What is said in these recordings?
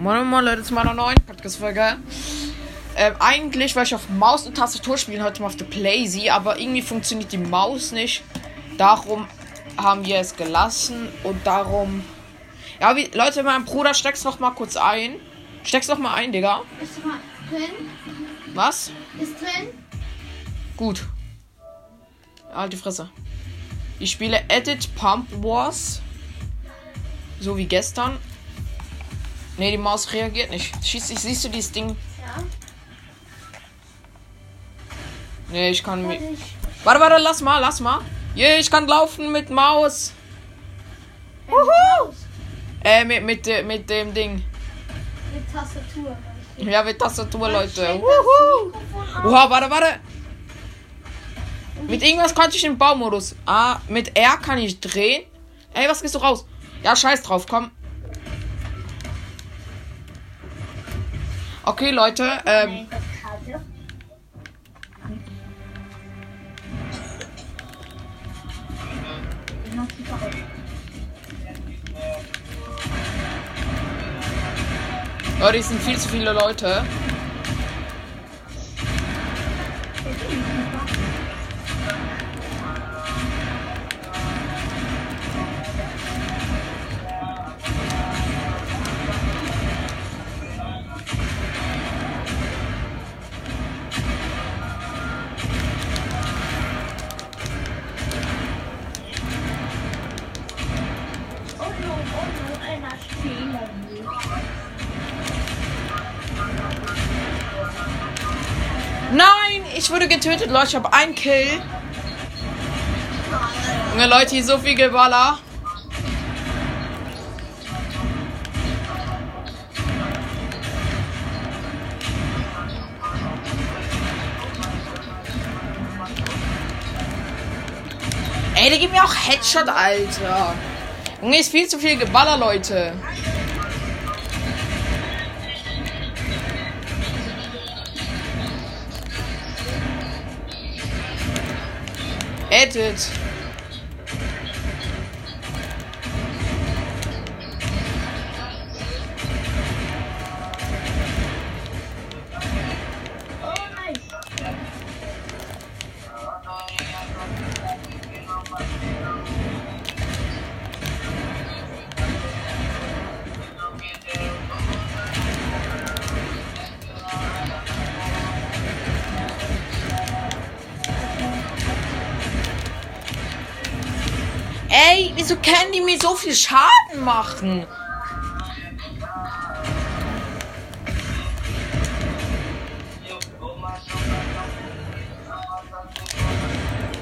Moin Moin Leute zu meiner neuen Podcast-Folge. Ähm, eigentlich wollte ich auf Maus und Tastatur spielen, heute mal auf der Playsee, aber irgendwie funktioniert die Maus nicht. Darum haben wir es gelassen und darum. Ja, wie, Leute, mein Bruder, steck's noch mal kurz ein. Steck's noch mal ein, Digga. Ist drin? Was? Ist drin? Gut. Alte Fresse. Ich spiele Edit Pump Wars. So wie gestern. Ne, die Maus reagiert nicht. Schließlich siehst du dieses Ding. Ja. Ne, ich kann Warte, mi- ich. Warte, warte, lass mal, lass mal. Yeah, ich kann laufen mit Maus. Wuhu! Äh, mit, mit, äh, mit dem Ding. Mit Tastatur. Ja, mit Tastatur, Leute. Stell das Wuhu. Oha, warte, warte. Mit irgendwas konnte ich den Baumodus. Ah, mit R kann ich drehen. Ey, was gehst du raus? Ja, scheiß drauf, komm. Okay, Leute, ähm. Leute, es sind viel zu viele Leute. Nein, ich wurde getötet, Leute. Ich habe einen Kill. Junge Leute, hier so viel Geballer. Ey, der gibt mir auch Headshot, Alter. Junge, ist viel zu viel Geballer, Leute. Edit. So viel Schaden machen?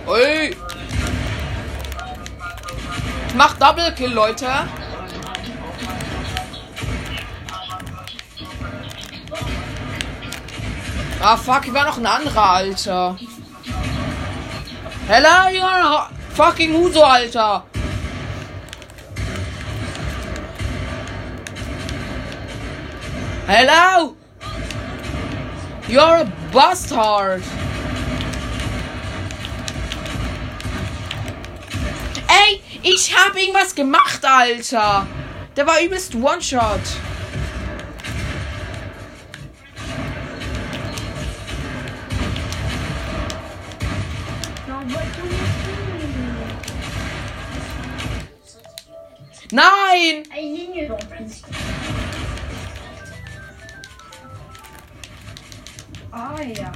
Ey. Ich mach Double Kill, Leute. Ah, fuck, hier war noch ein anderer, Alter. Hello, you're fucking Huso, Alter. Hello! You're a bastard! Ey, ich hab irgendwas gemacht, Alter! Der war übelst One-Shot. Nein! Ah ja.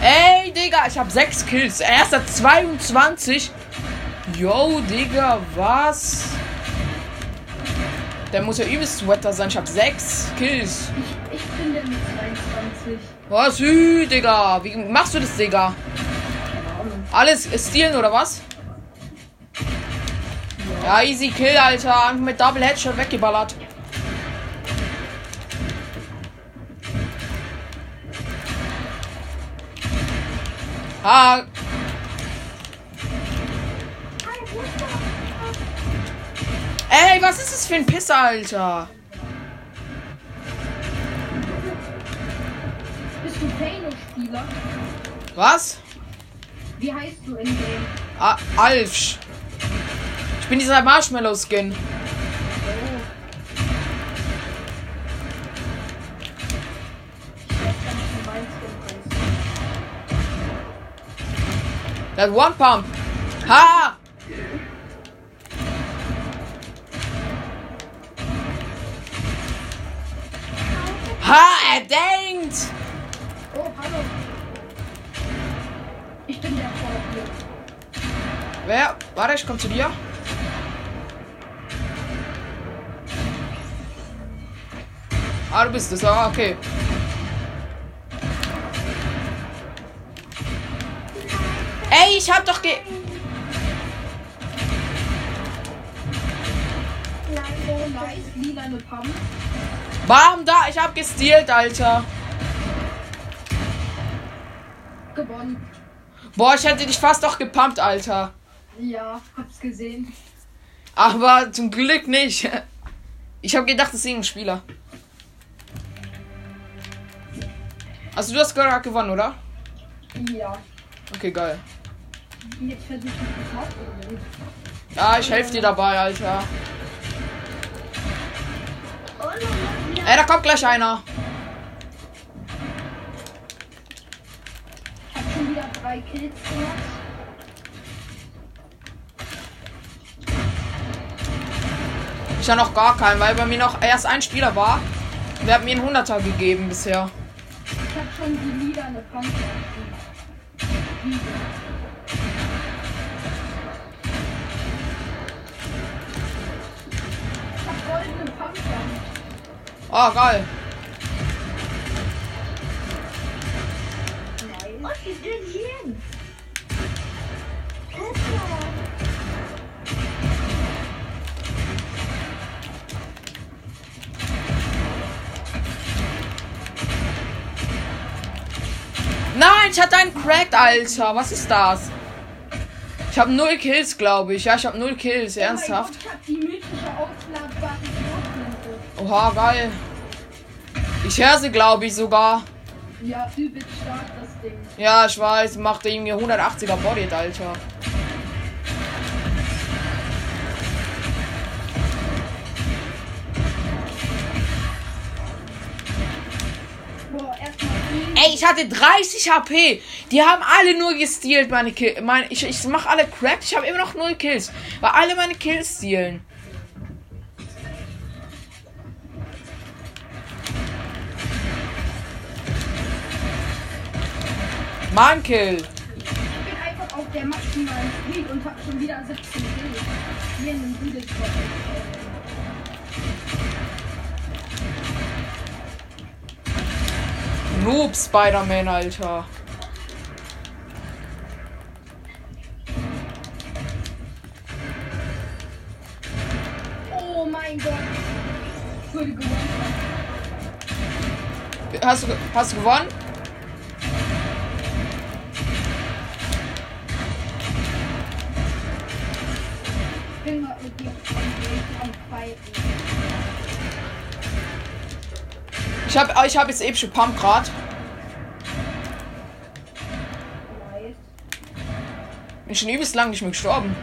Ey, Digga, ich hab 6 Kills. Er ist at 22. Yo, Digga, was? Der muss ja übelst Sweater sein. Ich hab 6 Kills. Ich, ich bin der mit 22. Was, hü, Digga? Wie machst du das, Digga? Alles stehlen oder was? Ja, easy Kill, Alter. Einfach mit Double Headshot weggeballert. Ah, Ey, was ist das für ein Pisser, Alter? Bist du Kano-Spieler? Was? Wie heißt du in Game? A Alfsch. Ich bin dieser Marshmallow-Skin. Oh. Der One Pump. Ha! Ha, er denkt! Oh, hallo. Ich bin der vor dir. Wer? Warte, ich komm zu dir. Ah, du bist es. Ah, okay. Ey, ich hab doch ge... Oh, nice. Lila eine Pump. Bam, da, ich hab gestealt, Alter. Gewonnen. Boah, ich hätte dich fast doch gepumpt, Alter. Ja, hab's gesehen. Aber zum Glück nicht. Ich habe gedacht, das ist irgendein Spieler. Also du hast gerade gewonnen, oder? Ja. Okay, geil. Jetzt versuche ich das Hauptproblem. Ja, ich helfe dir dabei, Alter. Oh, Mama, Ey, da kommt gleich einer. Ich hab schon wieder drei Kills gemacht. Ich habe noch gar keinen, weil bei mir noch erst ein Spieler war. Der hat mir einen Hunderter gegeben bisher. Ich hab schon die Lila eine Pump. Ich hab goldene Pump. Oh, geil. Ist denn hier? Pepper. Nein, ich hatte einen Cracked, Alter. Was ist das? Ich habe null Kills, glaube ich. Ja, ich habe null Kills. Ernsthaft. Oh Oha, geil. Ich höre sie, glaube ich, sogar. Ja, übelst stark das Ding. Ja, ich weiß. Macht irgendwie 180er Body, Alter. Ey, ich hatte 30 HP. Die haben alle nur gestealt, meine Kills. Meine, ich, ich mach alle cracked. Ich habe immer noch null Kills. Weil alle meine Kills stealen. Mein Kill. Ich bin einfach auf der maximalen Speed und hab schon wieder 17 Kills. Hier in einem Bügelspot. Noob Spider-Man, Alter. Oh mein Gott. Ich wurde gewonnen. Hast du, hast du gewonnen? Bin grad mit dir am Fighten. Ich habe ich hab jetzt epische Pump grad. Nice. Bin schon übelst lang nicht mehr gestorben.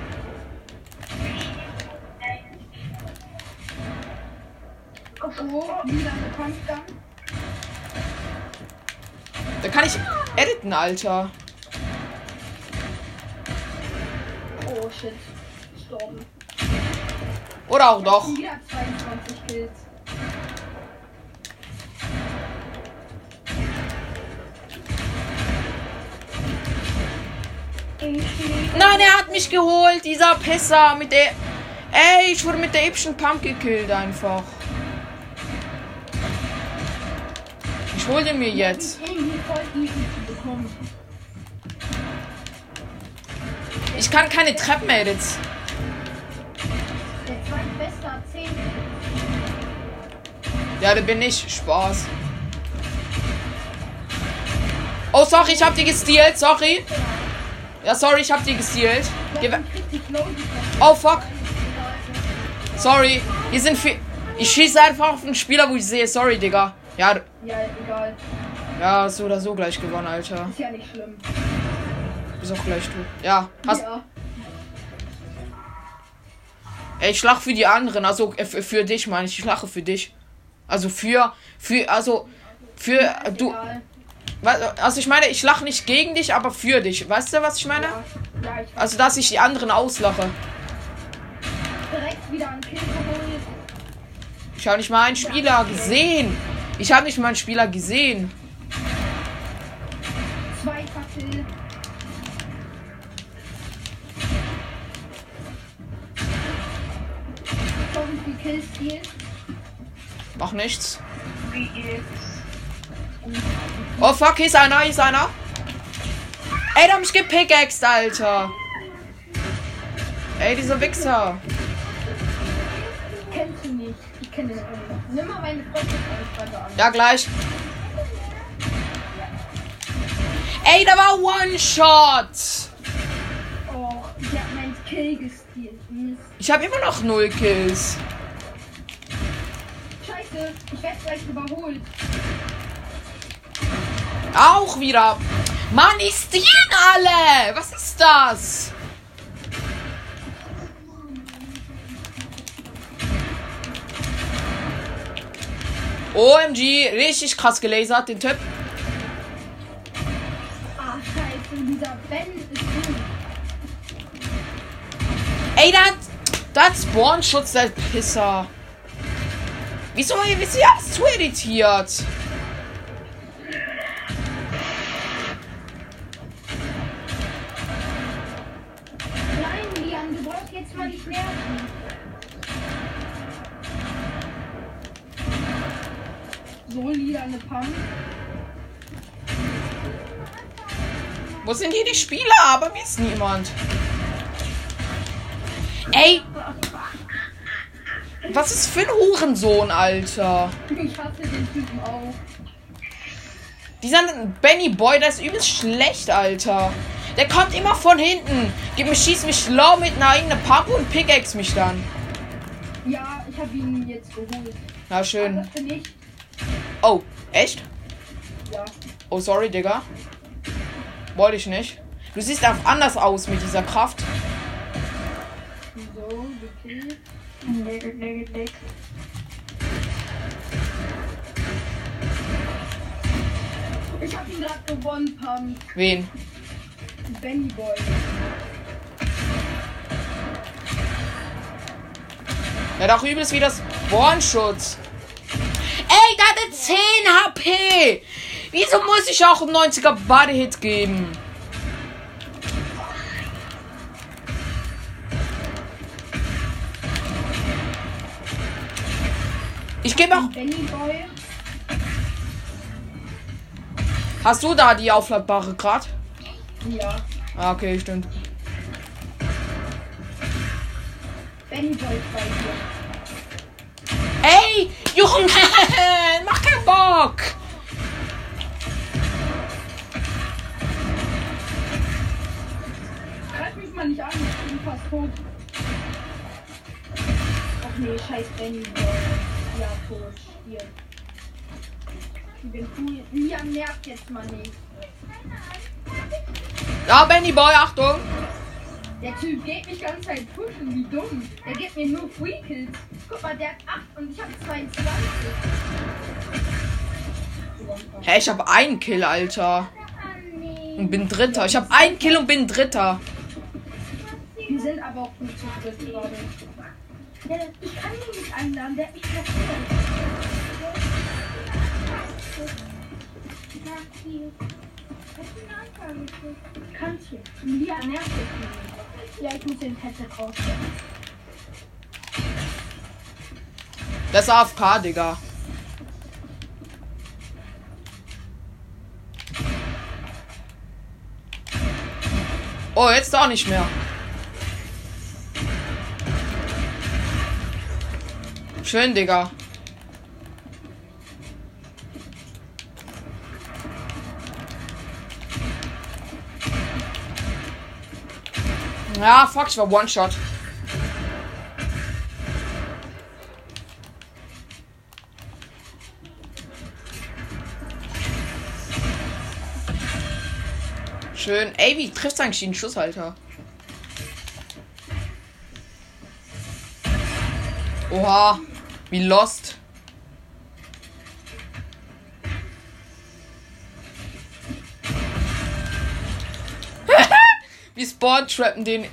Da kann ich editen, Alter. Oh shit. Gestorben. Oder auch doch. Wieder 22 Kills. Nein, er hat mich geholt, dieser Pisser mit der. Ey, ich wurde mit der epischen Pump gekillt einfach. Ich hol den mir jetzt. Ich kann keine Treppen edits. Ja, da bin ich. Spaß. Oh, sorry, ich hab die gestealt. Sorry. Ja, sorry, ich hab die gestealt. Oh, fuck. Sorry. Hier sind viel. Ich schieße einfach auf den Spieler, wo ich sehe. Sorry, Digga. Ja, Ja, egal. ja, so oder so gleich gewonnen, Alter. Ist ja nicht schlimm. Ist auch gleich du. Ja, hast. ja. Ey, ich schlag für die anderen. Also äh, für dich, meine ich. Ich lache für dich. Also für. Für. Also. Für. Du. Egal. Also ich meine, ich lache nicht gegen dich, aber für dich. Weißt du, was ich meine? Ja, ja, ich Also, dass ich die anderen auslache. direkt wieder geholt. Ich habe nicht mal einen Spieler gesehen. Ich habe nicht mal einen Spieler gesehen. Wie viel Kills hier. Mach nichts. Oh fuck, hier ist einer, hier ist einer. Ey, der hat mich gepickaxed, Alter. Ey, dieser Wichser. Kennst du nicht. Ich kenne den auch nicht. Nimm mal meine Freundschaftsanfrage an. Ja, gleich. Ey, da war One-Shot. Oh, der hat meinen Kill. Mist. Ich habe immer noch null Kills. Scheiße, ich werde gleich überholt. Auch wieder. Mann, die stehlen alle. Was ist das? OMG, richtig krass gelasert, den Typ. Ah, scheiße, dieser Ben ist gut. Ey, da hat, da hat Spawnschutz, der Pisser. Wieso, wieso ihr alles zu editiert? Nein, Lian, du brauchst jetzt mal nicht nerven. So, Lian, eine Pump. Wo sind hier die Spieler? Aber wie ist niemand? Ey! Was ist für ein Hurensohn, Alter? Ich hasse den Typen auch. Dieser Benny Boy, der ist übelst schlecht, Alter. Der kommt immer von hinten. Gib mich, schieß mich low mit einer eigenen Pump und pickaxe mich dann. Ja, ich habe ihn jetzt geholt. Na schön. Oh, echt? Ja. Oh, sorry, Digga. Wollte ich nicht. Du siehst auch anders aus mit dieser Kraft. So, gekillt. Nee, nee, nee. Ich habe ihn gerade gewonnen, Pump. Wen? Benny Boy. Er hat auch übelst wie das Bornschutz. Ey, der hatte 10 HP. Wieso muss ich auch einen 90er Body-Hit geben? Ich gebe auch. Benny Boy. Hast du da die aufladbare grad? Ja. Ah, okay, stimmt. Benny Boy bei dir. Ey, Junge, mach keinen Bock. Greif mich mal nicht an, ich bin fast tot. Ach nee, scheiß Benny Boy. Ja, tot. Hier. Ich bin cool. Liam nervt jetzt mal nicht. Ja, Benny Boy, Achtung. Der Typ geht mich ganz Zeit pushen, wie dumm. Der gibt mir nur Free Kills. Guck mal, der hat 8 und ich habe 22. Hä, ich habe einen Kill, Alter. Und bin Dritter. Ich habe einen Kill und bin Dritter. Wir sind aber auch nicht zu dritt gerade. Ich kann ihn nicht einladen, der hat mich kassiert. Kannst hier. Lia nervt dich. Ja, ich muss den Headset rausstellen. Das ist AFK, Digga. Oh, jetzt auch nicht mehr. schön, Digga. Ja, fuck, ich war One-Shot. Schön. Ey, wie trifft eigentlich den Schusshalter? Oha. Wie lost. wie spawn trappen den.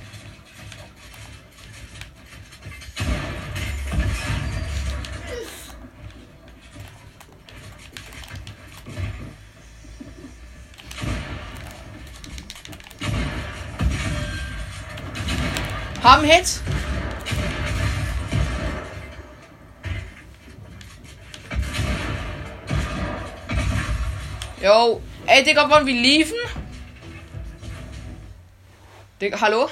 Haben Hit. Yo. Ey, Digga, wollen wir liefen? Digga, hallo?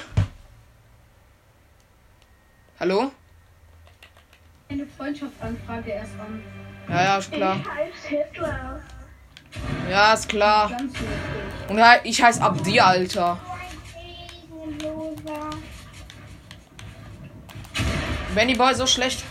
Hallo? Eine Freundschaftsanfrage erst an. Ja, ja, ist klar. Ja, ist klar. Und ja, ich heiße Abdi, Alter. Benny Boy, so schlecht.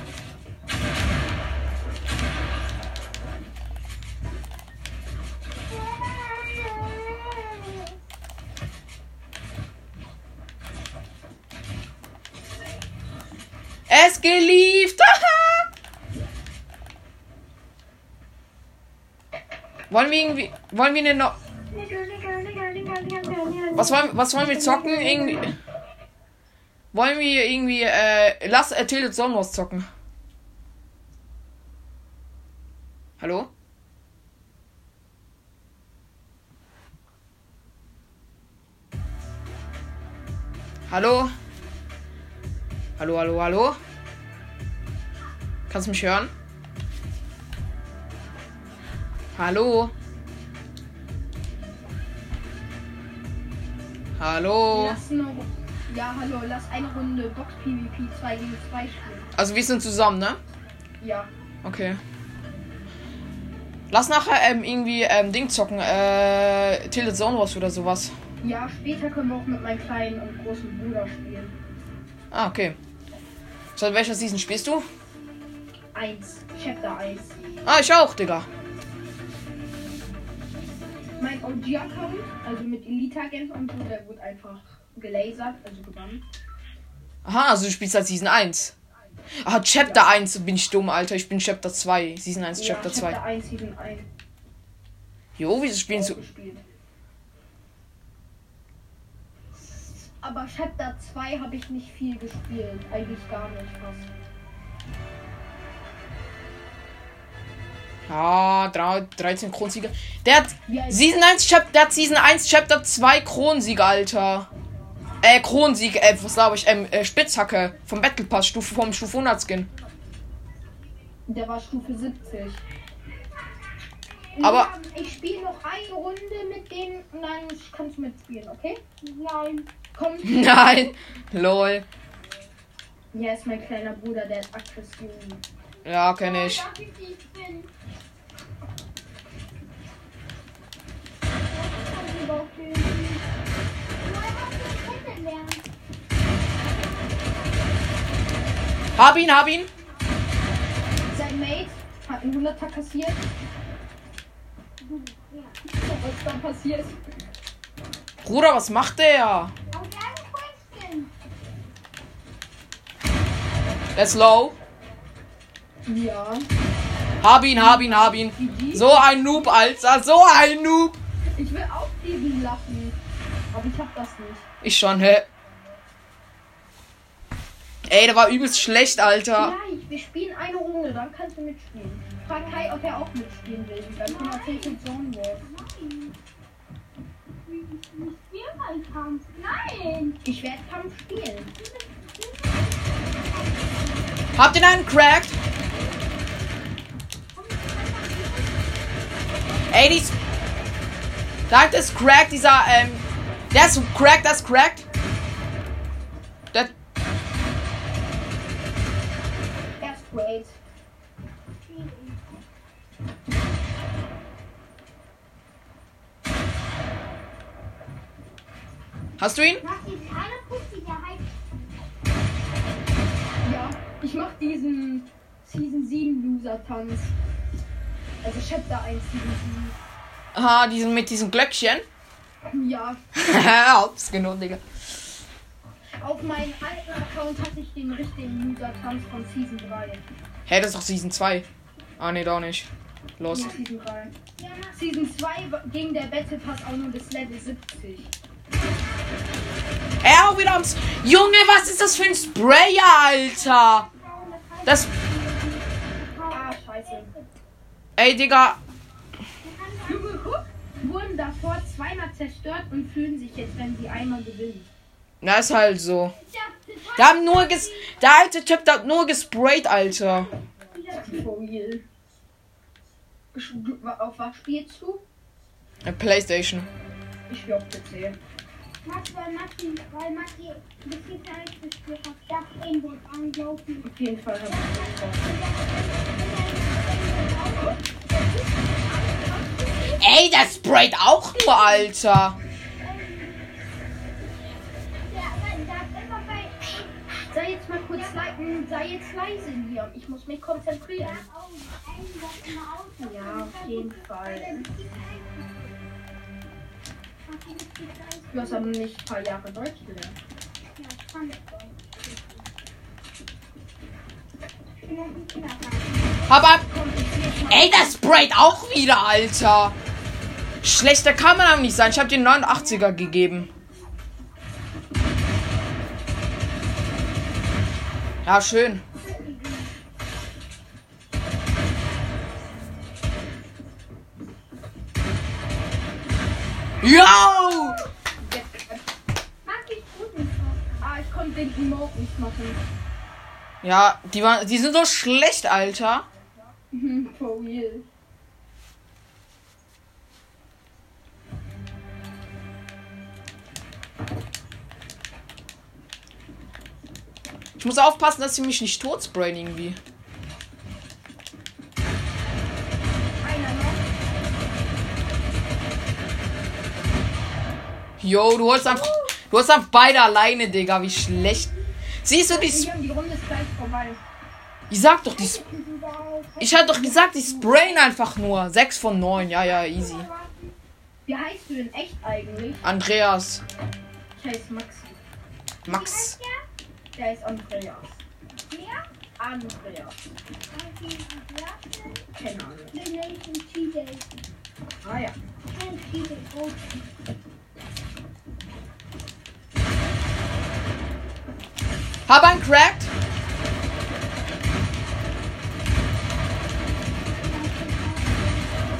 Es gelieft. Wollen wir irgendwie. Wollen wir eine. No was wollen, was wollen wir zocken? Irgendwie. Wollen wir irgendwie. Äh, lass äh, Tilted Sommerhaus zocken. Hallo? Hallo? Hallo, hallo, hallo? Kannst du mich hören? Hallo? Hallo? Lass eine, Ru- ja, hallo, lass eine Runde Box PvP 2 gegen 2 spielen. Also wir sind zusammen, ne? Ja. Okay. Lass nachher ähm, irgendwie ähm, Ding zocken, äh, Tilted Zone Wars oder sowas. Ja, später können wir auch mit meinem kleinen und großen Bruder spielen. Ah, okay. So, in welcher Season spielst du? Eins. Chapter 1. Ah, ich auch, Digga. Mein OG-Account, also mit Elite-Agent und so, der wird einfach gelasert, also gebannt. Aha, also du spielst halt Season 1. Ah, Chapter 1 bin ich dumm, Alter. Ich bin Chapter 2. Season 1, Chapter ja, 2. Chapter 1, Season 1. Jo, wieso du? gespielt. Aber Chapter 2 habe ich nicht viel gespielt. Eigentlich gar nicht fast. Ja, drei- 13 Kronensieger. Der hat Season 1 Chapter, der hat Season 1 Chapter 2 Kronensieger, Alter. Äh, Kronensieg, äh, was glaube ich, ähm, äh, Spitzhacke vom Battle Pass, Stufe vom Stufe 100 Skin. Der war Stufe 70. Aber- Ja, ich spiele noch eine Runde mit denen und dann kannst du mitspielen, okay? Nein. Komm. Nein, lol. Ja, ist mein kleiner Bruder, der ist Aggression. Ja, kenne ich. Hab ihn, hab ihn. Sein Mate hat einen 100er kassiert. Was ist dann passiert? Bruder, was macht der? Der ist low. Ja. Hab ihn, hab ihn, hab ihn. So ein Noob, Alter. So ein Noob. Ich will auch diesen lachen. Aber ich hab das nicht. Ich schon, hä? Ey, der war übelst schlecht, Alter. Gleich, wir spielen eine Runde, dann kannst du mitspielen. Frag Kai, ob er auch mitspielen will. Dann können wir Tilted Zone Wars. Nein! Ich werde Kampf spielen. Habt ihr einen cracked? Ey, dies. Sagt es cracked, dieser, ähm. Der ist cracked, das ist cracked. Erst great. hast du ihn? Mach die ich mach diesen Season 7 Loser Tanz. Also Chapter 1 Season 7. Aha, diesen mit diesem Glöckchen. Ja, Hops genommen, Digga. auf meinem alten Account hatte ich den richtigen User-Tanz von Season 3. Hä, das ist doch Season 2. Ah, nee, doch nicht. Los. Ja, Season 3. Season 2 ging der Battle Pass auch nur bis Level 70. Ey, auch wieder ums. Junge, was ist das für ein Sprayer, Alter? Das. Ah, scheiße. Ey, Digga. Junge, guck, wurden davor zweimal zerstört und fühlen sich jetzt, wenn sie einmal gewinnen. Na, ist halt so. Da haben nur ges. Der alte Typ, der hat nur gesprayt, Alter. Auf was spielst du? Playstation. Ich spiele auf PC. Max, weil Maxi, weil Maxi bis jetzt halt gespielt hat, darf irgendwo anlaufen. Auf jeden Fall habe ich. Ey, der sprayt auch nur, Alter. Ja, aber da immer bei Sei jetzt mal kurz leise, sei jetzt leise hier. Ich muss mich konzentrieren. Ja, auf jeden Fall. Du hast aber nicht ein paar Jahre Deutsch gelernt. Ja, kann ich Kindergarten. Hab ab. Ey, der sprayt auch wieder, Alter. Schlechter kann man aber nicht sein. Ich habe den 89er gegeben. Ja, schön. Machen. Ja, die, waren, die sind so schlecht, Alter. Mhm, For real. Ich muss aufpassen, dass sie mich nicht tot sprayen irgendwie. Einer noch. Yo, du holst einfach. Du hast einfach beide alleine, Digga. Wie schlecht. Siehst du, die. Haben die Runde ist gleich vorbei. Ich sag doch, die. Sp- Ich hab doch gesagt, die sprayen einfach nur. 6 von 9. Ja, ja, easy. Wie heißt du denn echt eigentlich? Andreas. Ich heiße Maxi. Max. Der ist Andreas. Wer? Andreas. Keine Ahnung. Ah ja. Kein T-Day. Oh, Hab einen cracked.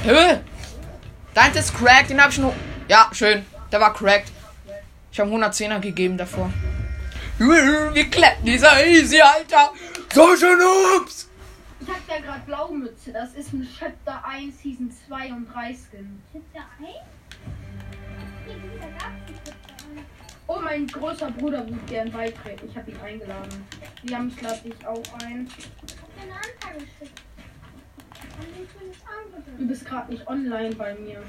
Höh. Dein ist cracked. Den hab ich nur. Ja, schön. Der war cracked. Ich habe 110er gegeben davor. Wir kleppen dieser easy, Alter. Solche Noobs. Ich hab ja gerade Blaumütze. Das ist ein Chapter 1 Season 2 und 3 Skin. Chapter 1? Oh, mein großer Bruder würde gern beitreten. Ich habe ihn eingeladen. Die haben mich lade ich auch ein. Du bist gerade nicht online bei mir.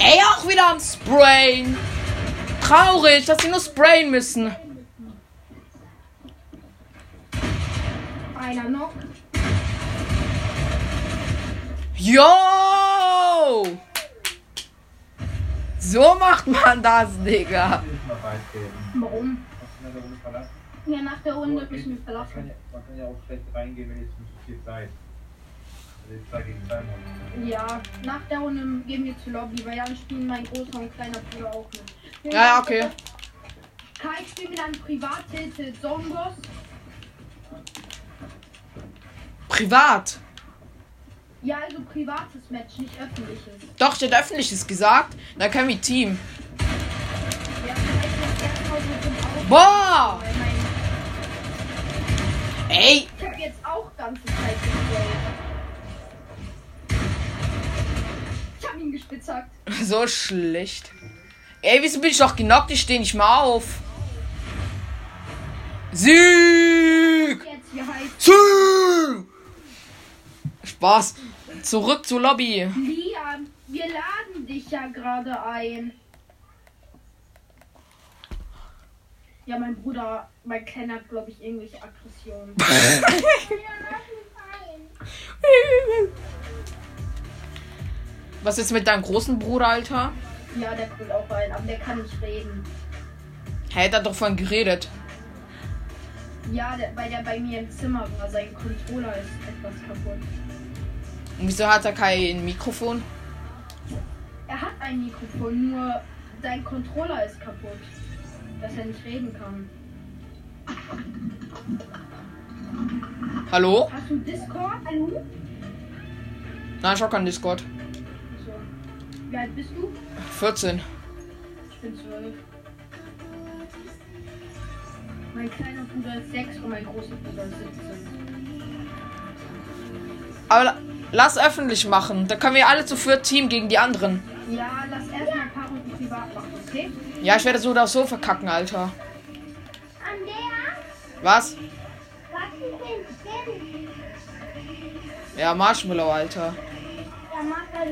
Ey, auch wieder am Sprayen. Traurig, dass sie nur sprayen müssen. Einer noch. Yo! So macht man das, Digga. Warum? Hast du eine Runde verlassen? Ja, nach der Runde wir Man kann, verlassen. man kann ja auch schlecht reingehen, wenn jetzt nicht so viel Zeit. Also jetzt zwei gegen zwei machen. Ja, nach der Runde gehen wir zur Lobby, weil dann spielen mein großer und kleiner Bruder auch mit. Ja, ja, okay. Kai spielt mit einem Privathilfe Zongos. Privat. Ja, also privates Match, nicht öffentliches. Doch, der hat öffentliches gesagt. Da können wir Team. Ja, so Boah! Ey, Ich hab jetzt auch ganze Zeit. Ich hab ihn gespitzhackt. so schlecht. Ey, wieso bin ich doch genockt? Ich stehe nicht mal auf. Sieg! Sieg! Spaß. Zurück zur Lobby. Liam? Wir laden dich ja gerade ein. Ja, mein Bruder, mein Kleiner hat, glaube ich, irgendwelche Aggressionen. Was ist mit deinem großen Bruder, Alter? Ja, der kommt auch rein, aber der kann nicht reden. Hä, der hat doch vorhin geredet. Ja, der, weil der bei mir im Zimmer war. Sein Controller ist etwas kaputt. Und wieso hat er kein Mikrofon? Er hat ein Mikrofon, nur sein Controller ist kaputt. Dass er nicht reden kann. Hallo? Hast du Discord? Hallo? Nein, ich hab keinen Discord. So. Wie alt bist du? 14. Ich bin 12. Mein kleiner Bruder ist 6 und mein großer Bruder ist 17. Aber lass öffentlich machen. Da können wir alle zu viert Team gegen die anderen. Ja, lass erstmal ein paar Runden privat machen, okay? Ja, ich werde so oder so verkacken, Alter. An der, Was? Ja, Marshmallow, Alter. Ja, mach da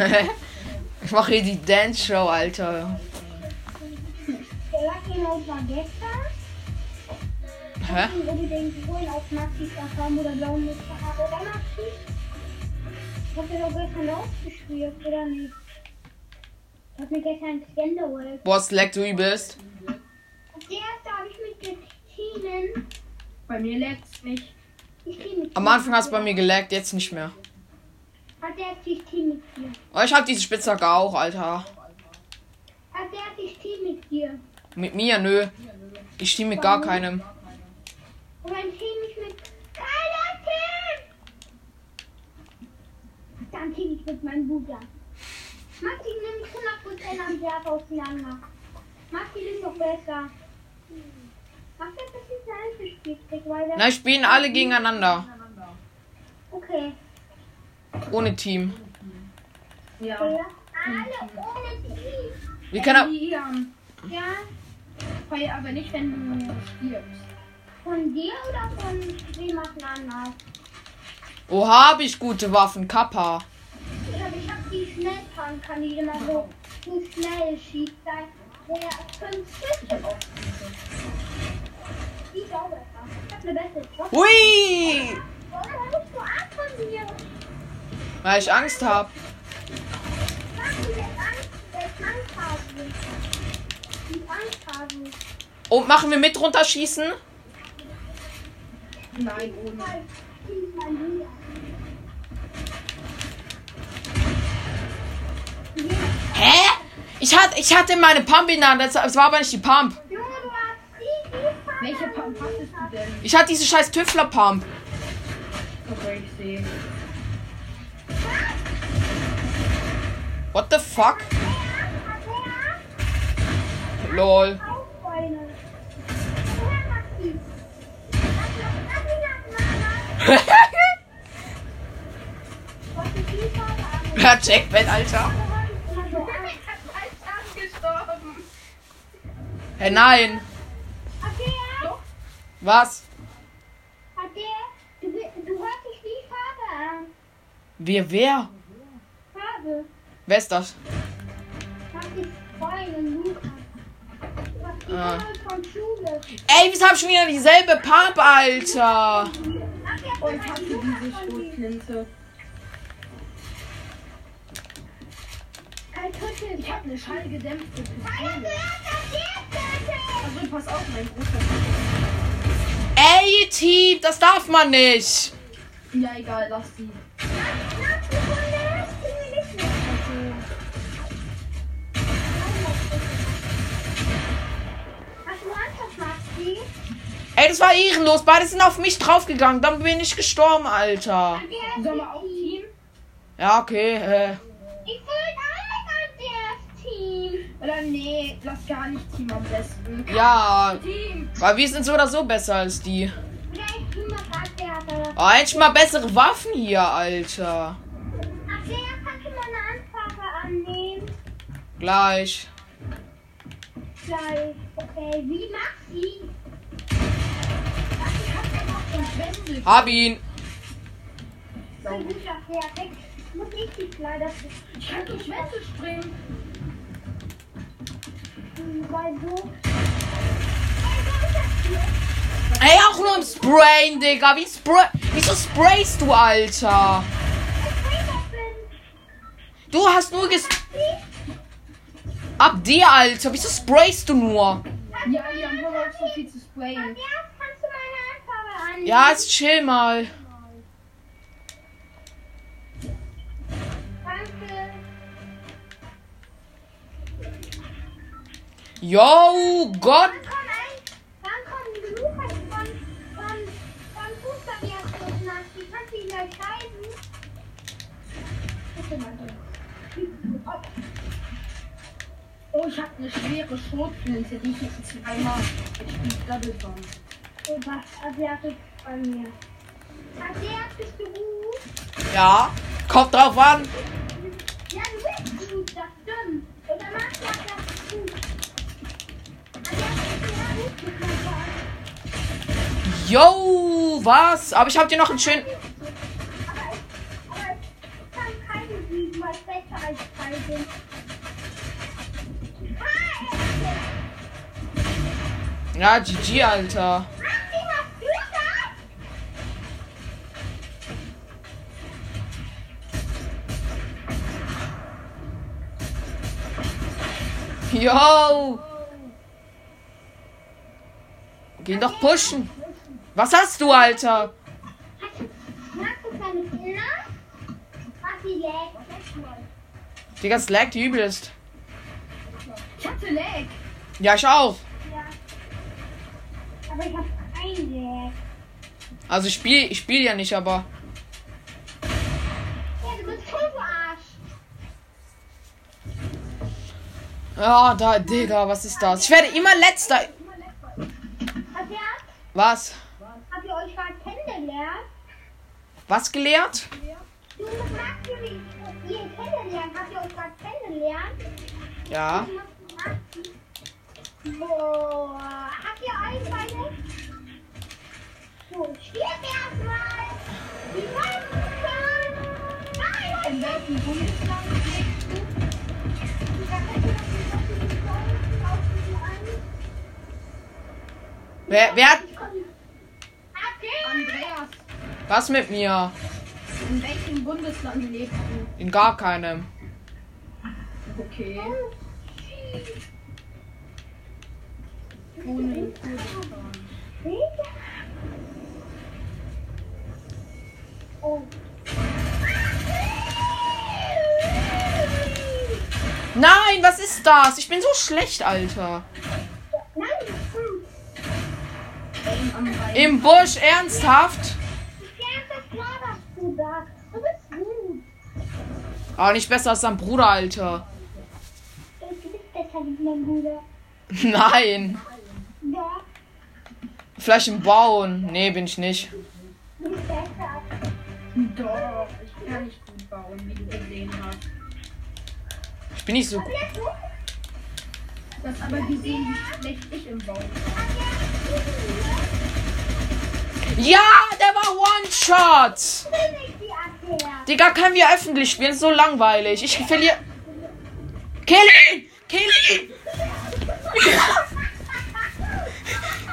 oder nicht? Ich hab mir gestern ein Skin geholt. Boah, Slack, du übelst. Auf der erste habe ich mit den Teamen. Bei mir lädt's nicht. Am Anfang hast du bei mir gelaggt, jetzt nicht mehr. Hat der sich Team mit dir? Oh, ich hab diese Spitzhacke auch, Alter. Hat der sich Team mit dir? Mit mir, nö. Ich stehe mit gar keinem. Und ein Team ich mit keiner Team! Dann team ich mit meinem Bruder. Maxi nimmt 100% am Wert auseinander. Maxi ist noch besser. Maxi hat das nicht selbst gespielt, weil. Na, spielen alle gegeneinander. Okay. Ohne Team. Ja. Ja. Alle ohne Team. Wir können. Ja, Ja. Feuer aber nicht, wenn du stirbst. Von dir oder von jemand anders? Oh, hab ich gute Waffen, Kappa. Ich hab, ich hab die Schnellpanzer, die immer so, so schnell schießt. Da- Der fünf Ich hab auch. Die ist auch besser. Ich hab eine bessere. Was? Hui! Warum musst du Angst von mir? Weil ich Angst hab. Mach du jetzt Angst, jetzt Angst haben. Die Angst haben. Oh, machen wir mit runterschießen? Nein, ohne. Hä? Ich hatte, ich hatte meine Pump in der Hand. das- Es war aber nicht die Pump. Welche Pump hattest du denn? Ich hatte diese scheiß Tüffler-Pump. Okay, ich sehe. Ist die Farbe an? Ja, Jackpad, Alter. Hä, nein. Was? Du, du hörst dich die Farbe an. Wer, wer? Farbe. Wer ist das? Ah. Ey, wieso hab ich schon wieder dieselbe Pump, Alter? Und hat hast die du Lukas diese Schrotflinte? Ich hab eine schallgedämpfte Pistole. Also pass auf, mein großer. Ey, Team, das darf man nicht. Ja, egal, lass sie. Ey, das war ehrenlos. Beide sind auf mich draufgegangen. Dann bin ich gestorben, Alter. Sollen wir auch Team? Ja, okay. Äh. Ich will auch Team. Oder nee, lass gar nicht Team am besten. Ja, Team! weil wir sind so oder so besser als die. Oh, endlich mal bessere Waffen hier, Alter. Ach, der kannst du mal eine Anfrage annehmen. Gleich. Gleich. Okay, wie Maxi? Ich Hab ihn. Ein guter Pferd. Muss ich die Kleider Ich kann durch Wände springen. Weil so. Ey, auch nur im Sprayen, Digga. Wie spray Wieso sprayst du, Alter? Du hast nur ges... Ab dir, Alter. Wieso sprayst du nur? Ja, wir haben auch so viel zu sprayen. Ja, jetzt chill mal. Danke. Yo, Gott. Oh, ich habe eine schwere Schrotflinte, die ich jetzt zweimal mit Double Bomb. Oh, was? Asiatisch bei mir. Asiatisch bist du gut? Ja, kommt drauf an. Ja, du bist gut, das stimmt. Und machst du auch das ist ja gut. Yo, was? Aber ich hab dir noch einen schönen... Aber ich, aber Yo. Geh doch pushen. Was hast du, Alter? Digga, es laggt übelst. Ich hatte Lag. Ja, ich auch. Ja. Aber ich hab kein Leg. Also ich spiel, ich spiel ja nicht, aber... Ja, du bist Turbo-Arsch. Ja, da, Digga, was ist das? Ich werde immer letzter. Was? habt ihr euch gerade kennengelernt? Was gelehrt? Du Maxi, wie ihr kennengelernt? Habt ihr euch gerade kennengelernt? Ja. Boah, habt ihr Einbeine? So, stirb erstmal! Die Nein, In welchem Bundesland Wer, wer hat Andreas, was mit mir? in welchem Bundesland lebst du? In gar keinem. Okay. Ihr? Oh. Nein, was ist das? Ich bin so schlecht, Alter. Nein, Im Busch, ernsthaft? Aber nicht besser als dein Bruder, Alter. Nein. Vielleicht im Bauen. Nee, bin ich nicht. Doch, ich kann nicht gut bauen, wie du gesehen hast. Ich bin nicht so gut. Hast aber gesehen, wie schlecht ich im war. Ja, der war One-Shot. Die. Digga, können wir öffentlich spielen? So langweilig. Ich verliere. Kill ihn! Kill ihn!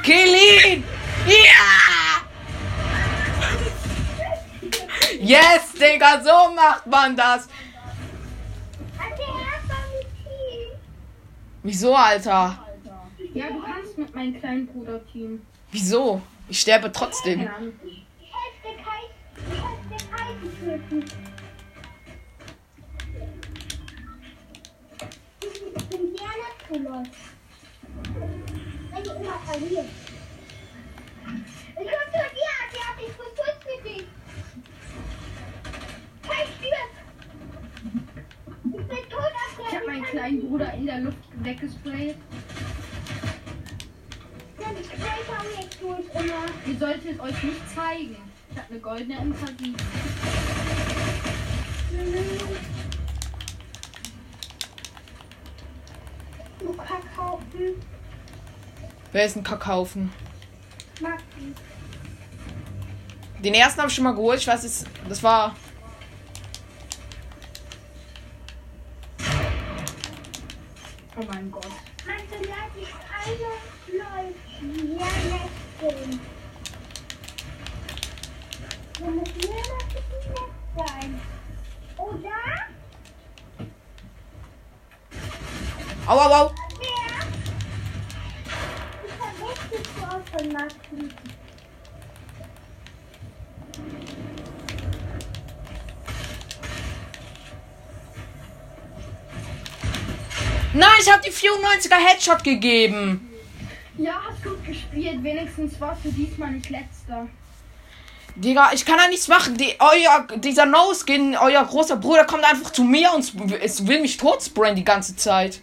Kill ihn! Ja! Yes, Digga, so macht man das. Adler, erstmal mit Team. Wieso, Alter? Ja, du kannst mit meinem kleinen Bruder Team. Wieso? Ich sterbe trotzdem. Ich helfe dir Kai. Ich helfe dir Kai zu töten. Ich bin gerne zu Leuten. Wenn ich immer verliere. Ich komm zu dir, Adler. Ich beschütze dich. Kai stirbt. Ich bin tot, Adler. Ich habe meinen kleinen Bruder in der Luft weggesprayt. Ja, die Sprays haben jetzt durch immer. Ihr solltet euch nicht zeigen. Ich habe eine goldene MK7. Du Kackhaufen. Wer ist ein Kackhaufen? Maxi. Den ersten habe ich schon mal geholt. Ich weiß, es, das war. Oh mein Gott. Mathe, lass ich alle Leute ja lächeln. Wenn es mir lässt, sein. Oder? Au, au, au. Wer? Ich verwechsel es auch von Nein, ich habe die 94er Headshot gegeben. Ja, hast gut gespielt. Wenigstens warst du diesmal nicht letzter. Digga, ich kann da nichts machen. Die, euer, dieser No-Skin, euer großer Bruder, kommt einfach zu mir und es will mich totsprayen die ganze Zeit.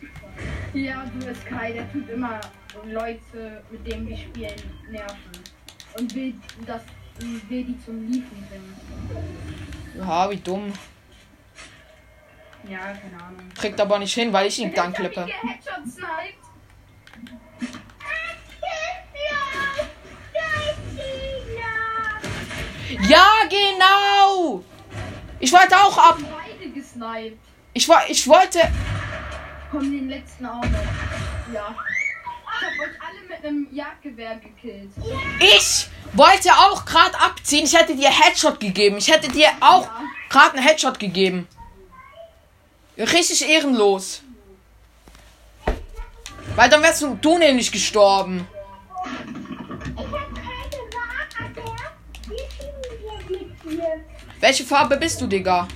Ja, du bist Kai, der tut immer Leute, mit denen wir spielen, nerven. Und will, das, will die zum Liefen bringen. Ja, wie dumm. Ja, keine Ahnung. Kriegt aber nicht hin, weil ich ihn dann klippe. Ja, genau! Ich wollte auch ab. Beide gesniped. Ich, war, ich wollte. Komm, den letzten auch noch. Ja. Ich hab euch alle mit einem Jagdgewehr gekillt. Ich wollte auch gerade abziehen. Ich hätte dir Headshot gegeben. Ich hätte dir auch Ja. gerade einen Headshot gegeben. Richtig ehrenlos. Weil dann wärst du, du nämlich gestorben. Ich hab keine Ware mehr. Wie schieben wir mit dir? Welche Farbe bist du, Digga?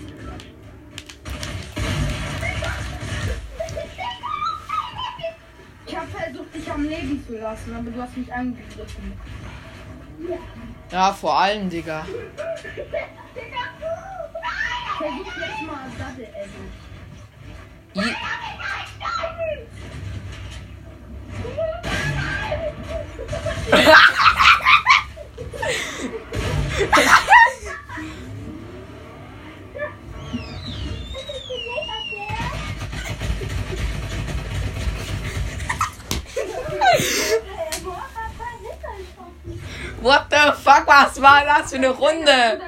Ich hab versucht, dich am Leben zu lassen, aber du hast mich angegriffen. Ja, vor allem, Digga. Versuch jetzt mal Edit. I What the fuck, was war das für eine Runde?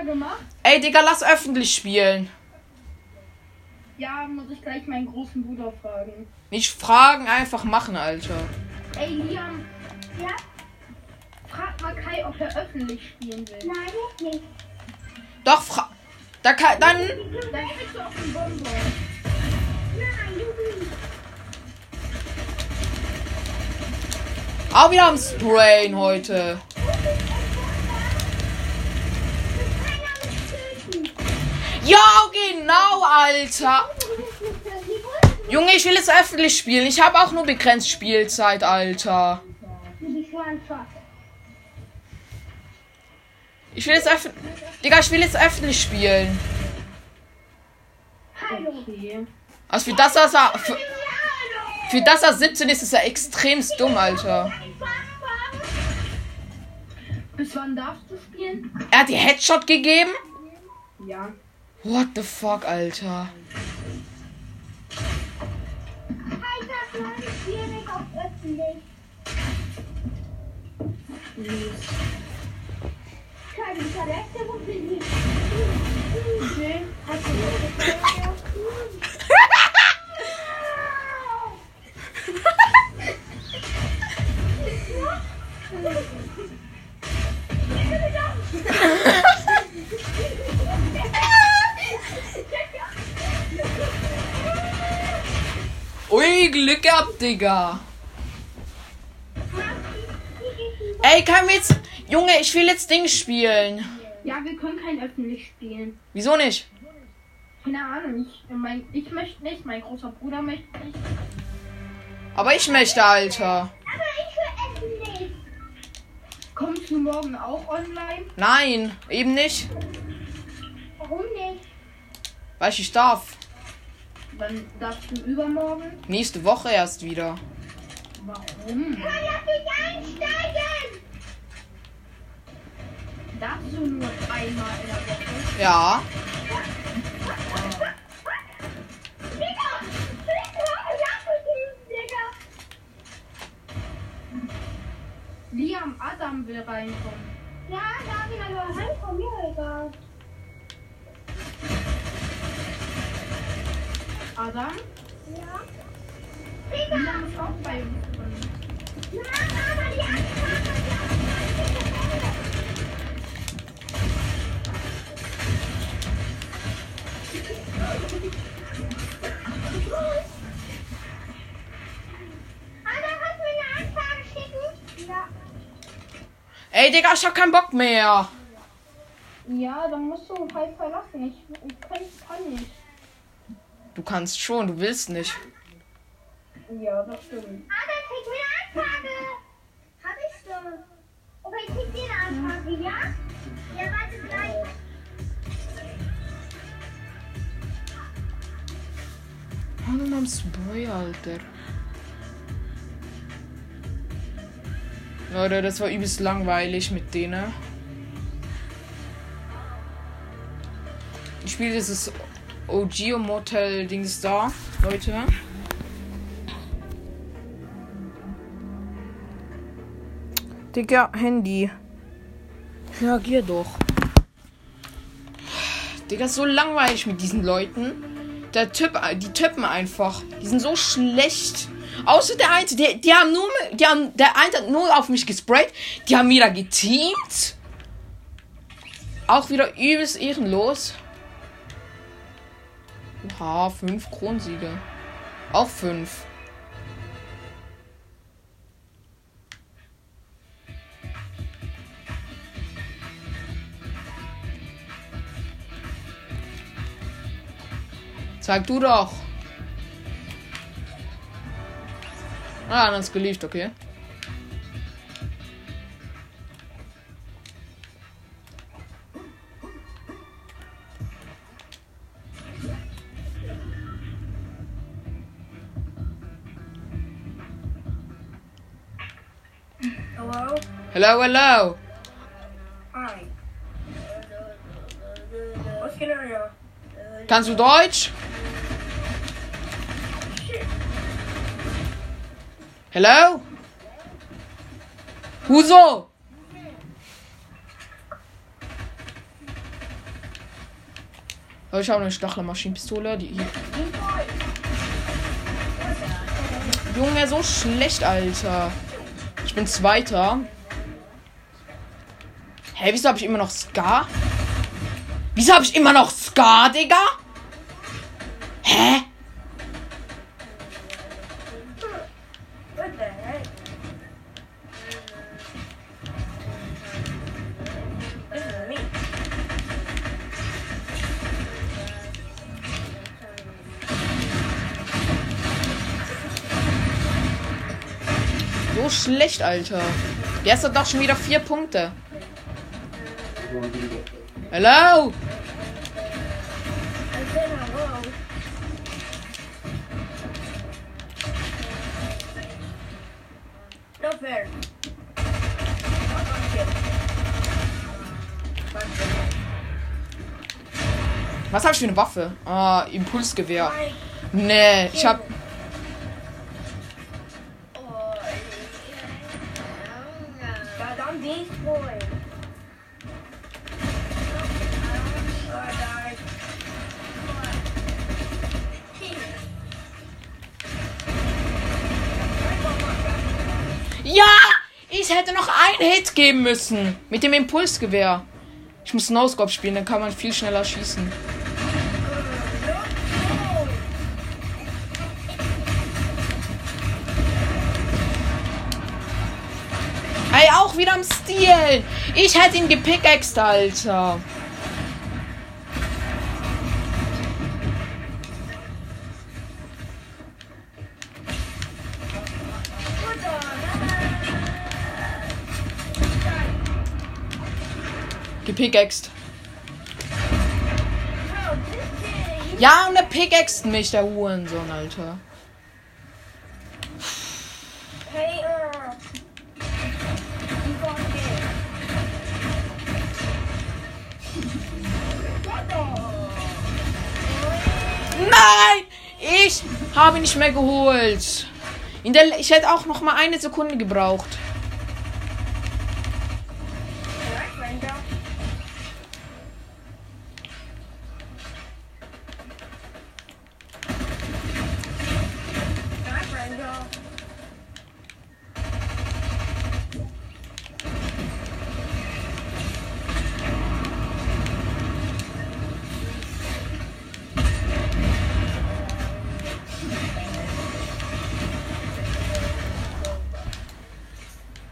Ey, Digga, lass öffentlich spielen. Ja, muss ich gleich meinen großen Bruder fragen. Nicht fragen, einfach machen, Alter. Ey, Liam, Ja? frag mal Kai, ob er öffentlich spielen will. Nein, ich nicht. Doch, fra da kann, dann. Dann kriegst du auch einen Bonbon. Nein, du nicht. Auch wieder am Sprayen heute. Keiner mich töten. Ja, genau, Alter. Junge, ich will jetzt öffentlich spielen. Ich habe auch nur begrenzt Spielzeit, Alter. Ich will jetzt öffentlich. Digga, ich will jetzt öffentlich spielen. Hallo. Okay. Also für das, was er. Für, für das er 17 ist, ist er extremst dumm, Alter. Bis wann darfst du spielen? Er hat die Headshot gegeben? Ja. What the fuck, Alter. Ui, Glück gehabt, Digga. Ey, können wir jetzt. Junge, ich will jetzt Ding spielen. Ja, wir können kein öffentlich spielen. Wieso nicht? Keine Ahnung, ich, mein, ich möchte nicht, mein großer Bruder möchte nicht. Aber ich möchte, Alter. Aber ich will nicht. Kommst du morgen auch online? Nein, eben nicht. Warum nicht? Weil ich nicht darf. Dann darfst du übermorgen. Nächste Woche erst wieder. Warum? Lass mich einsteigen! Darfst du nur einmal in der Woche? Ja. Digga! Digga! Lass mich Digga! Liam Adam will reinkommen. Ja, darf ich aber reinkommen? Mir egal. Adam? Ja. Wie lange ist auch bei uns drin? Mama, Mama, die andere, Mama, die andere. Ey, Digga, ich hab keinen Bock mehr. Ja, dann musst du den Fall verlassen. Ich, ich kann, kann nicht. Du kannst schon, du willst nicht. Ja, das stimmt. Ah, dann krieg mir eine Anfrage. Hab ich schon. Okay, ich krieg dir eine Anfrage, ja? Ja, warte gleich. Hallo, mein Spray, Alter. Leute, das war übelst langweilig mit denen. Ich spiele dieses OG Motel Dings da, Leute. Digga, Handy. Reagier doch. Digga, ist so langweilig mit diesen Leuten. Der Typ, die tippen einfach. Die sind so schlecht. Außer der eine, die, die haben nur, die haben, der eine hat nur auf mich gesprayt. Die haben wieder geteamt. Auch wieder übelst ehrenlos. Oha, fünf Kronsiege. Auch fünf. Zeig du doch. Ah, dann ist geliefert, okay. Hello? Hello, hello. Hi. Was geht hier? Kannst du Deutsch? Hello? Huso? Oh, ich habe eine Stachlermaschinenpistole, die hier. Junge, so schlecht, Alter. Ich bin Zweiter. Hä, wieso habe ich immer noch Ska? Wieso habe ich immer noch Ska, Digga? Hä? So schlecht, Alter. Der ist doch schon wieder vier Punkte. Hello? Was habe ich für eine Waffe? Ah, Impulsgewehr. Nee, ich hab. Geben müssen. Mit dem Impulsgewehr. Ich muss No-Scope spielen, dann kann man viel schneller schießen. Ey, auch wieder am Stil. Ich hätte ihn gepickaxt, Alter. Gepickaxt. Ja, und er pickaxt mich, der Hurensohn, Alter. Nein! Ich habe ihn nicht mehr geholt. In der, ich hätte auch noch mal eine Sekunde gebraucht.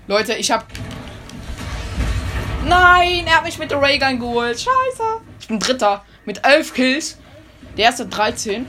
Leute, ich habe Nein, er hat mich mit der Raygun geholt. Scheiße. Ich bin Dritter. Mit 11 Kills. Der erste 13.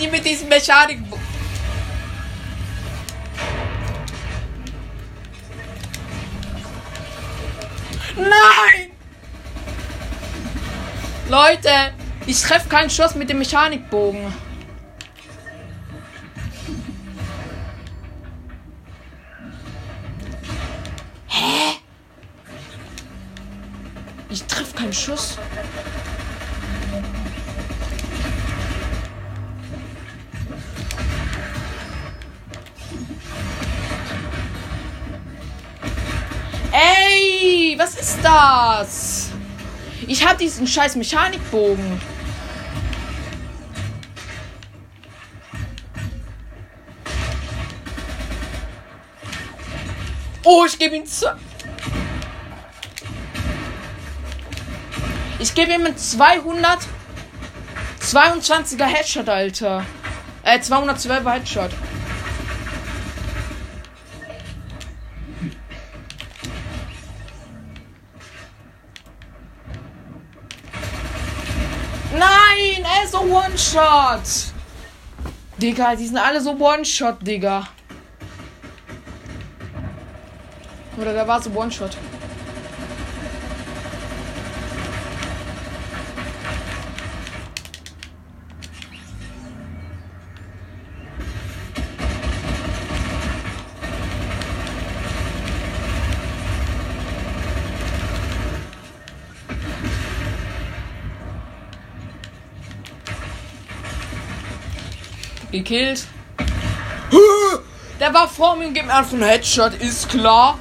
die mit diesem Mechanik. Nein! Leute, ich treffe keinen Schuss mit dem Mechanikbogen. Hä? Ich treffe keinen Schuss. Ich hab diesen scheiß Mechanikbogen. Oh, ich gebe ihm zu. Ich gebe ihm einen 222er Headshot, Alter. Äh, 212er Headshot. One-Shot. Digga, die sind alle so One-Shot, Digga. Oder der war so One-Shot. Gekillt. Der war vor mir und gibt mir einfach einen Headshot, ist klar.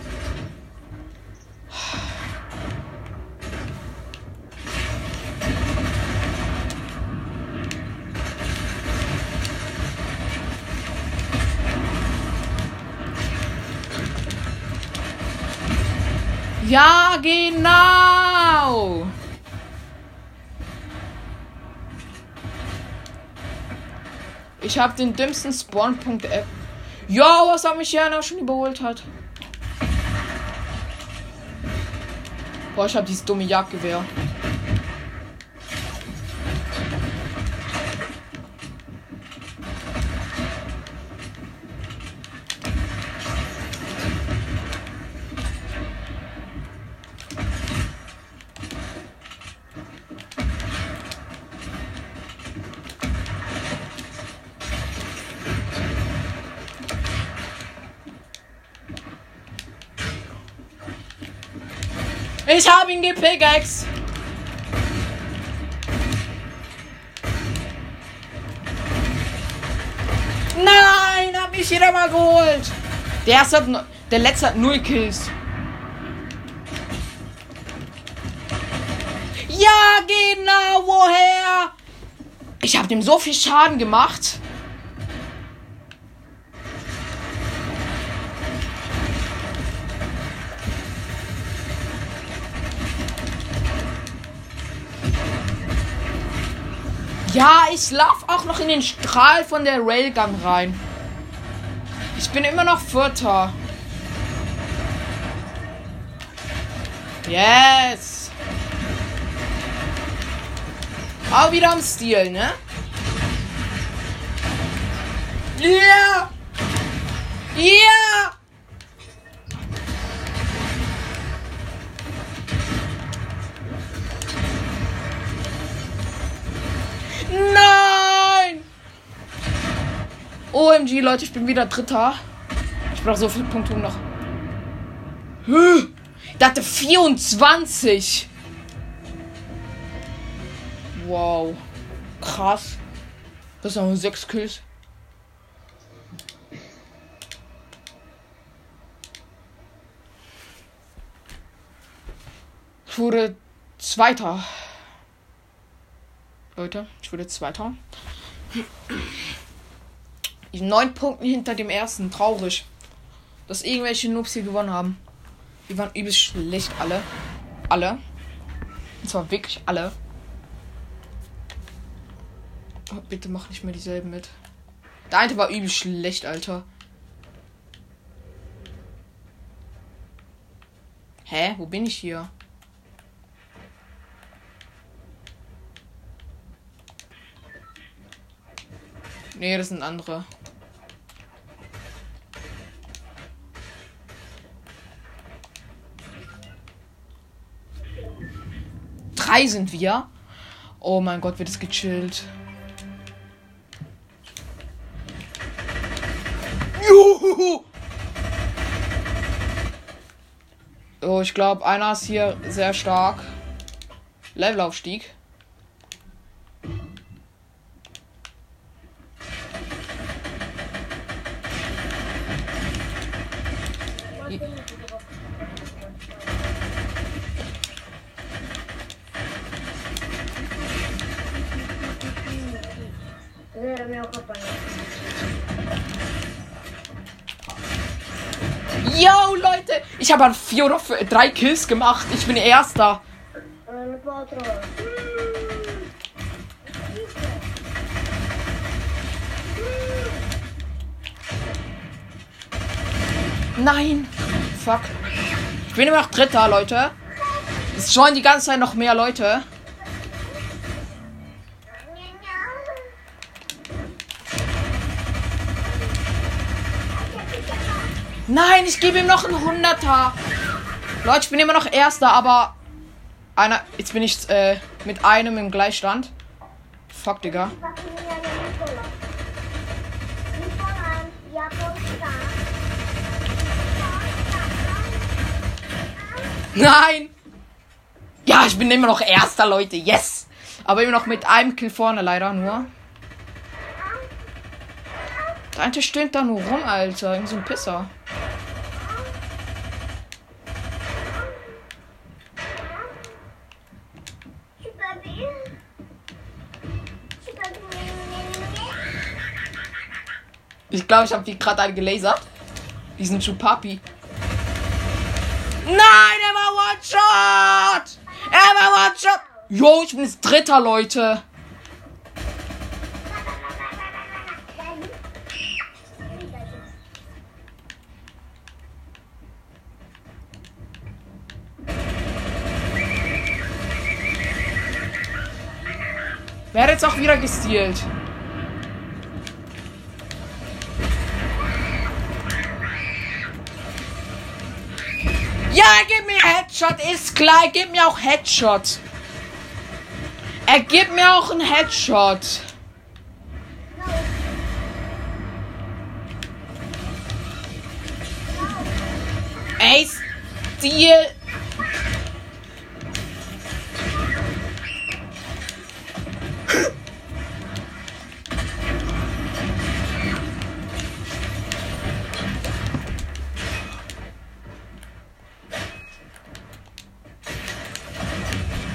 Ja, genau. Ich habe den dümmsten Spawnpunkt App. Ja, was hat mich ja noch schon überholt hat. Boah, ich habe dieses dumme Jagdgewehr. Ich habe ihn gepickaxe. Nein, hab mich jeder mal geholt. Der erste hat, der letzte hat null Kills. Ja, genau, woher? Ich habe dem so viel Schaden gemacht. Ich lauf auch noch in den Strahl von der Railgun rein. Ich bin immer noch Vierter. Yes. Auch wieder am Stil, ne? Yeah. OMG, Leute, ich bin wieder Dritter. Ich brauche so viele Punkte noch. Der hatte 24. Wow. Krass. Das sind nur 6 Kills. wurde Zweiter. Leute, ich wurde Zweiter. Neun Punkten hinter dem ersten. Traurig. Dass irgendwelche Noobs hier gewonnen haben. Die waren übelst schlecht, alle. Alle. Und zwar wirklich alle. Oh, bitte mach nicht mehr dieselben mit. Der eine war übel schlecht, Alter. Hä? Wo bin ich hier? Nee, das sind andere. Drei sind wir. Oh mein Gott, wird es gechillt. Juhu! Oh, ich glaube, einer ist hier sehr stark. Levelaufstieg. Ich habe vier oder drei Kills gemacht. Ich bin Erster. Nein! Fuck. Ich bin immer noch Dritter, Leute. Es joinen die ganze Zeit noch mehr Leute. Nein, ich gebe ihm noch einen Hunderter. Leute, ich bin immer noch Erster, aber einer. Jetzt bin ich äh, mit einem im Gleichstand. Fuck, Digga. Nein! Ja, ich bin immer noch Erster, Leute. Yes! Aber immer noch mit einem Kill vorne, leider nur. Der eine stöhnt da nur rum, Alter. Irgend so ein Pisser. Ich glaube, ich habe die gerade einen gelasert. Diesen Chupapi. Nein, er war One-Shot! Er war One-Shot! Jo, ich bin jetzt Dritter, Leute. Wer hat jetzt auch wieder gestealt? Ja, gib mir Headshot, ist klar, gib mir auch Headshot. Er gibt mir auch einen Headshot. Ey, Stil.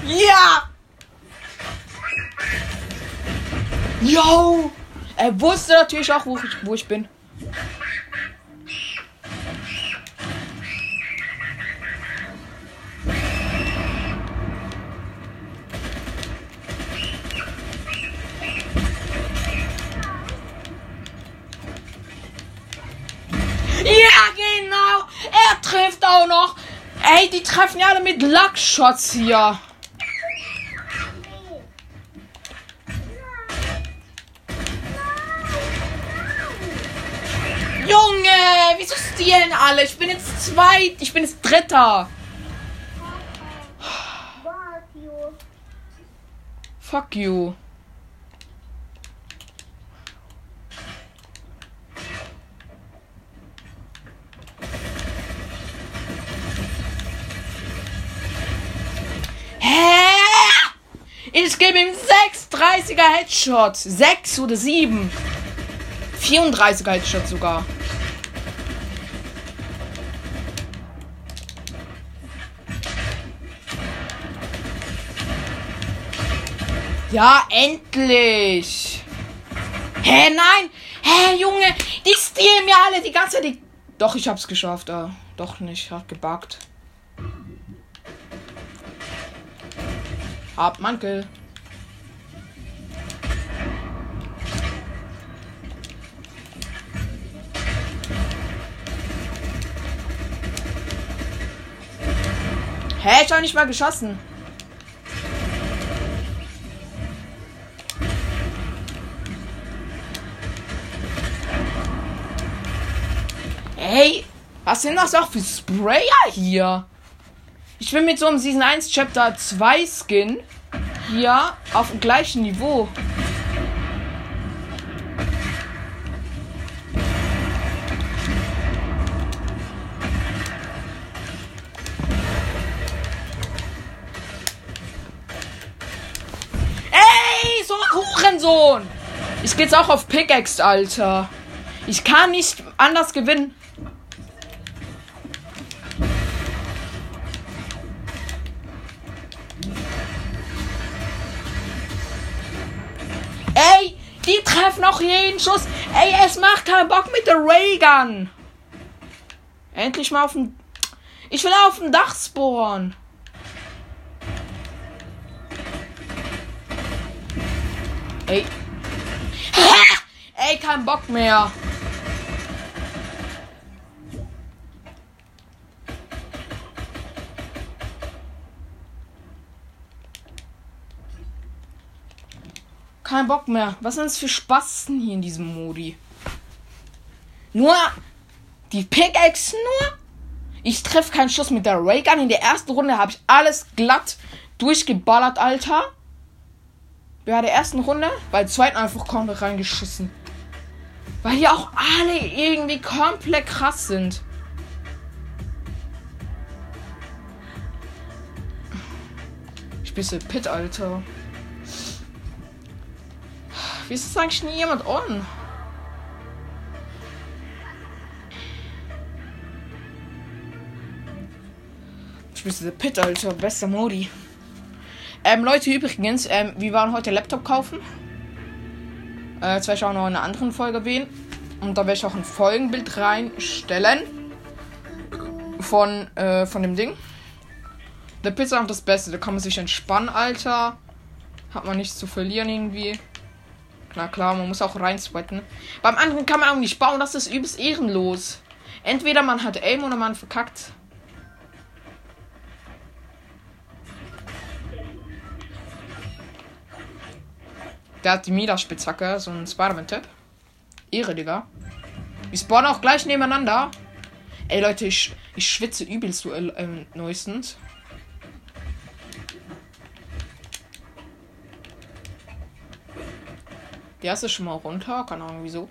Ja! Yo! Er wusste natürlich auch, wo ich, wo ich bin. Ja, genau! Er trifft auch noch! Ey, die treffen ja alle mit Luckshots hier. Stehlen alle? Ich bin jetzt zweit, ich bin jetzt Dritter. Fuck you. Ich gebe ihm 630er Headshot. 6 oder 7. 34er Headshot sogar. Ja, endlich. Hä, nein. Hä, Junge, die stehlen mir alle die ganze Zeit. Doch, ich hab's geschafft. Ah, doch nicht, hat gebuggt. Ab Mantel. Hä, ich hab nicht mal geschossen. Ey, was sind das auch für Sprayer hier? Ich bin mit so einem Season 1 Chapter 2 Skin hier auf dem gleichen Niveau. Ey, so ein Hurensohn! Ich geh jetzt auch auf Pickaxe, Alter. Ich kann nicht anders gewinnen. Jeden Schuss. Ey, es macht keinen Bock mit der Raygun. Endlich mal auf dem. Ich will auf dem Dach spawnen. Ey. Ey, kein Bock mehr. Kein Bock mehr. Was sind das für Spasten hier in diesem Modi? Nur die Pickaxe nur? Ich treffe keinen Schuss mit der Raygun. In der ersten Runde habe ich alles glatt durchgeballert, Alter. Bei der ersten Runde, bei der zweiten einfach komplett reingeschissen. Weil die auch alle irgendwie komplett krass sind. Ich bin Pit, Alter. Wie ist eigentlich nie jemand on? Ich bin so Pit, Alter. Bester Modi. Ähm, Leute, übrigens, ähm, wir waren heute Laptop kaufen. Äh, jetzt werde ich auch noch in einer anderen Folge erwähnen. Und da werde ich auch ein Folgenbild reinstellen. Von, äh, von dem Ding. Der Pizza ist das Beste. Da kann man sich entspannen, Alter. Hat man nichts zu verlieren irgendwie. Na klar, man muss auch rein sweaten. Beim anderen kann man auch nicht bauen. Das ist übelst ehrenlos. Entweder man hat Aim oder man verkackt. Der hat die Mida-Spitzhacke, so ein Spider-Man-Tipp. Ehre, Digga. Wir spawnen auch gleich nebeneinander. Ey, Leute, ich, ich schwitze übelst so äh, neuestens. Der ist schon mal runter, keine Ahnung wieso.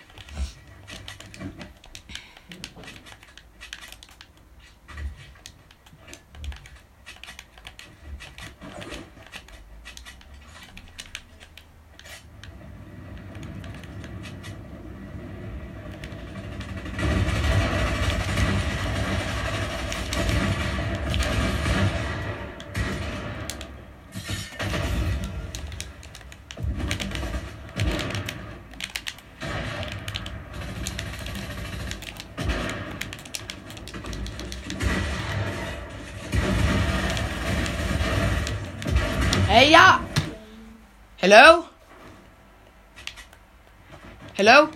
Hello? Hello?